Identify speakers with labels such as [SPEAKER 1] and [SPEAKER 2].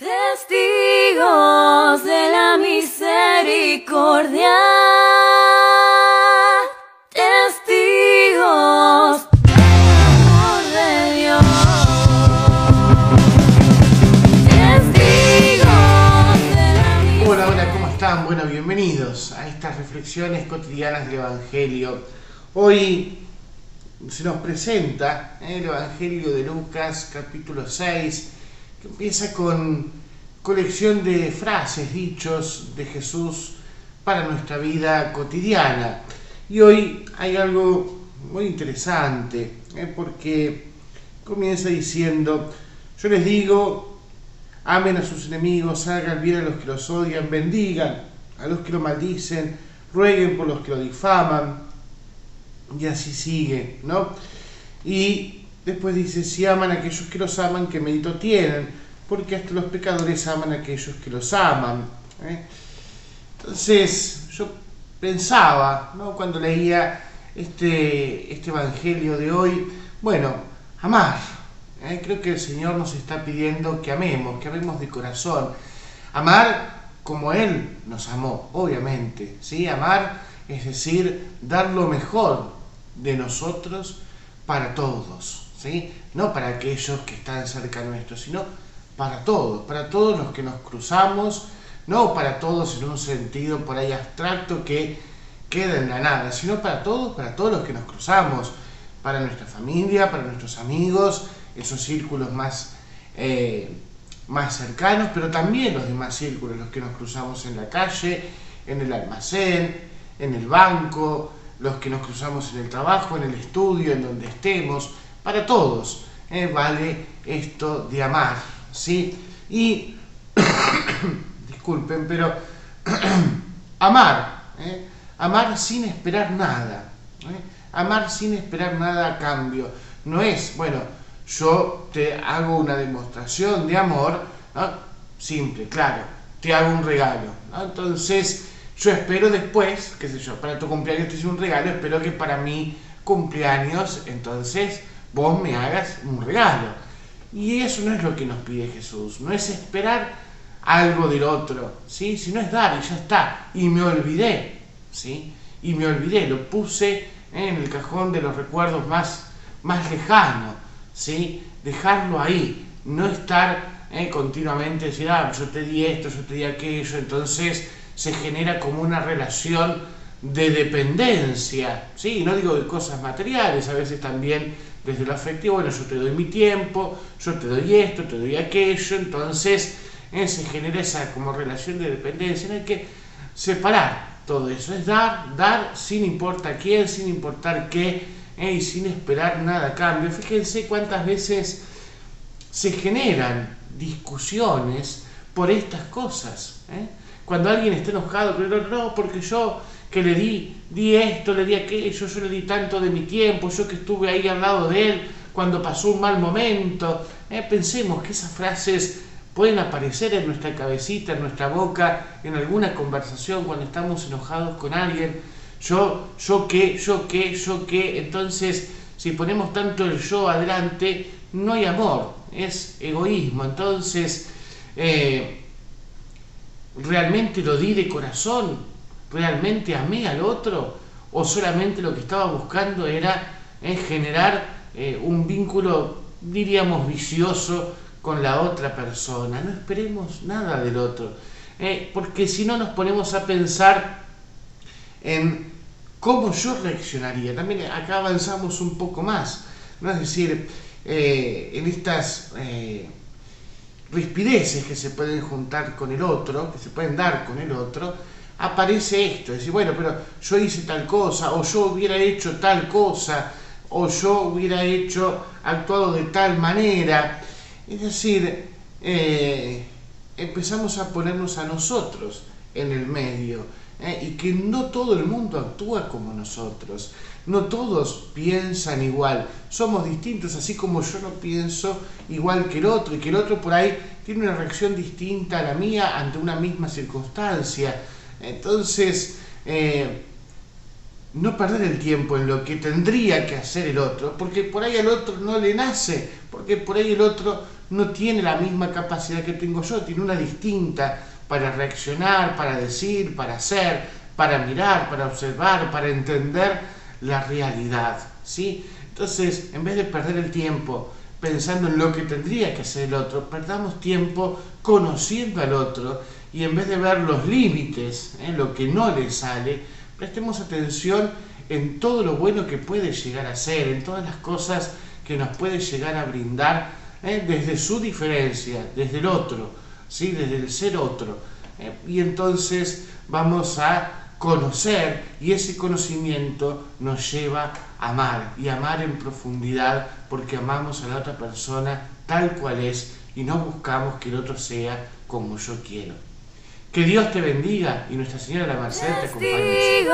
[SPEAKER 1] Testigos de la misericordia. Testigos de Dios. Testigos
[SPEAKER 2] Hola, hola, ¿cómo están? Bueno, bienvenidos a estas reflexiones cotidianas del Evangelio. Hoy se nos presenta ¿eh? el Evangelio de Lucas, capítulo 6, que empieza con colección de frases, dichos de Jesús para nuestra vida cotidiana. Y hoy hay algo muy interesante, ¿eh? porque comienza diciendo, yo les digo, amen a sus enemigos, hagan bien a los que los odian, bendigan a los que lo maldicen, rueguen por los que lo difaman, y así sigue, ¿no? Y después dice, si aman a aquellos que los aman, ¿qué mérito tienen? Porque hasta los pecadores aman a aquellos que los aman. ¿eh? Entonces, yo pensaba, ¿no? Cuando leía este, este Evangelio de hoy, bueno, amar. ¿eh? Creo que el Señor nos está pidiendo que amemos, que amemos de corazón. Amar como Él nos amó, obviamente, ¿sí? Amar es decir, dar lo mejor de nosotros para todos, No para aquellos que están cerca nuestro, sino para todos, para todos los que nos cruzamos, no para todos en un sentido por ahí abstracto que queda en la nada, sino para todos, para todos los que nos cruzamos, para nuestra familia, para nuestros amigos, esos círculos más, eh, más cercanos, pero también los demás círculos, los que nos cruzamos en la calle, en el almacén, en el banco, los que nos cruzamos en el trabajo, en el estudio, en donde estemos, para todos eh, vale esto de amar, ¿sí? Y, disculpen, pero amar, ¿eh? amar sin esperar nada, ¿eh? amar sin esperar nada a cambio, no es, bueno, yo te hago una demostración de amor, simple, claro, te hago un regalo, entonces yo espero después, qué sé yo, para tu cumpleaños te hice un regalo, espero que para mi cumpleaños, entonces, vos me hagas un regalo. Y eso no es lo que nos pide Jesús, no es esperar algo del otro, ¿sí? Sino es dar y ya está. Y me olvidé, ¿sí? Y me olvidé, lo puse en el cajón de los recuerdos más, más lejanos, ¿sí? Dejarlo ahí, no estar eh, continuamente decir, ah, yo te di esto, yo te di aquello, entonces se genera como una relación de dependencia, ¿sí? No digo de cosas materiales, a veces también desde lo afectivo, bueno, yo te doy mi tiempo, yo te doy esto, te doy aquello, entonces eh, se genera esa como relación de dependencia, no hay que separar todo eso, es dar, dar sin importar quién, sin importar qué, eh, y sin esperar nada a cambio. Fíjense cuántas veces se generan discusiones por estas cosas. ¿eh? Cuando alguien está enojado, pero no, porque yo que le di, di esto, le di aquello, yo le di tanto de mi tiempo, yo que estuve ahí al lado de él cuando pasó un mal momento. Eh, pensemos que esas frases pueden aparecer en nuestra cabecita, en nuestra boca, en alguna conversación cuando estamos enojados con alguien. Yo, yo qué, yo qué, yo qué. Entonces, si ponemos tanto el yo adelante, no hay amor, es egoísmo. Entonces, eh, ¿realmente lo di de corazón? ¿Realmente amé al otro? ¿O solamente lo que estaba buscando era eh, generar eh, un vínculo, diríamos, vicioso con la otra persona? No esperemos nada del otro. Eh, porque si no nos ponemos a pensar en cómo yo reaccionaría. También acá avanzamos un poco más. ¿no? Es decir, en estas rispideces que se pueden juntar con el otro, que se pueden dar con el otro, aparece esto, es decir, bueno, pero yo hice tal cosa, o yo hubiera hecho tal cosa, o yo hubiera hecho, actuado de tal manera. Es decir, eh, empezamos a ponernos a nosotros en el medio, eh, y que no todo el mundo actúa como nosotros. No todos piensan igual, somos distintos, así como yo no pienso igual que el otro y que el otro por ahí tiene una reacción distinta a la mía ante una misma circunstancia. Entonces, eh, no perder el tiempo en lo que tendría que hacer el otro, porque por ahí al otro no le nace, porque por ahí el otro no tiene la misma capacidad que tengo yo, tiene una distinta para reaccionar, para decir, para hacer, para mirar, para observar, para entender la realidad, ¿sí? Entonces, en vez de perder el tiempo pensando en lo que tendría que hacer el otro, perdamos tiempo conociendo al otro y en vez de ver los límites, ¿eh? lo que no le sale, prestemos atención en todo lo bueno que puede llegar a ser, en todas las cosas que nos puede llegar a brindar ¿eh? desde su diferencia, desde el otro, ¿sí? desde el ser otro. ¿eh? Y entonces vamos a conocer y ese conocimiento nos lleva a amar y amar en profundidad porque amamos a la otra persona tal cual es y no buscamos que el otro sea como yo quiero. Que Dios te bendiga y Nuestra Señora la Merced te acompañe.
[SPEAKER 1] De.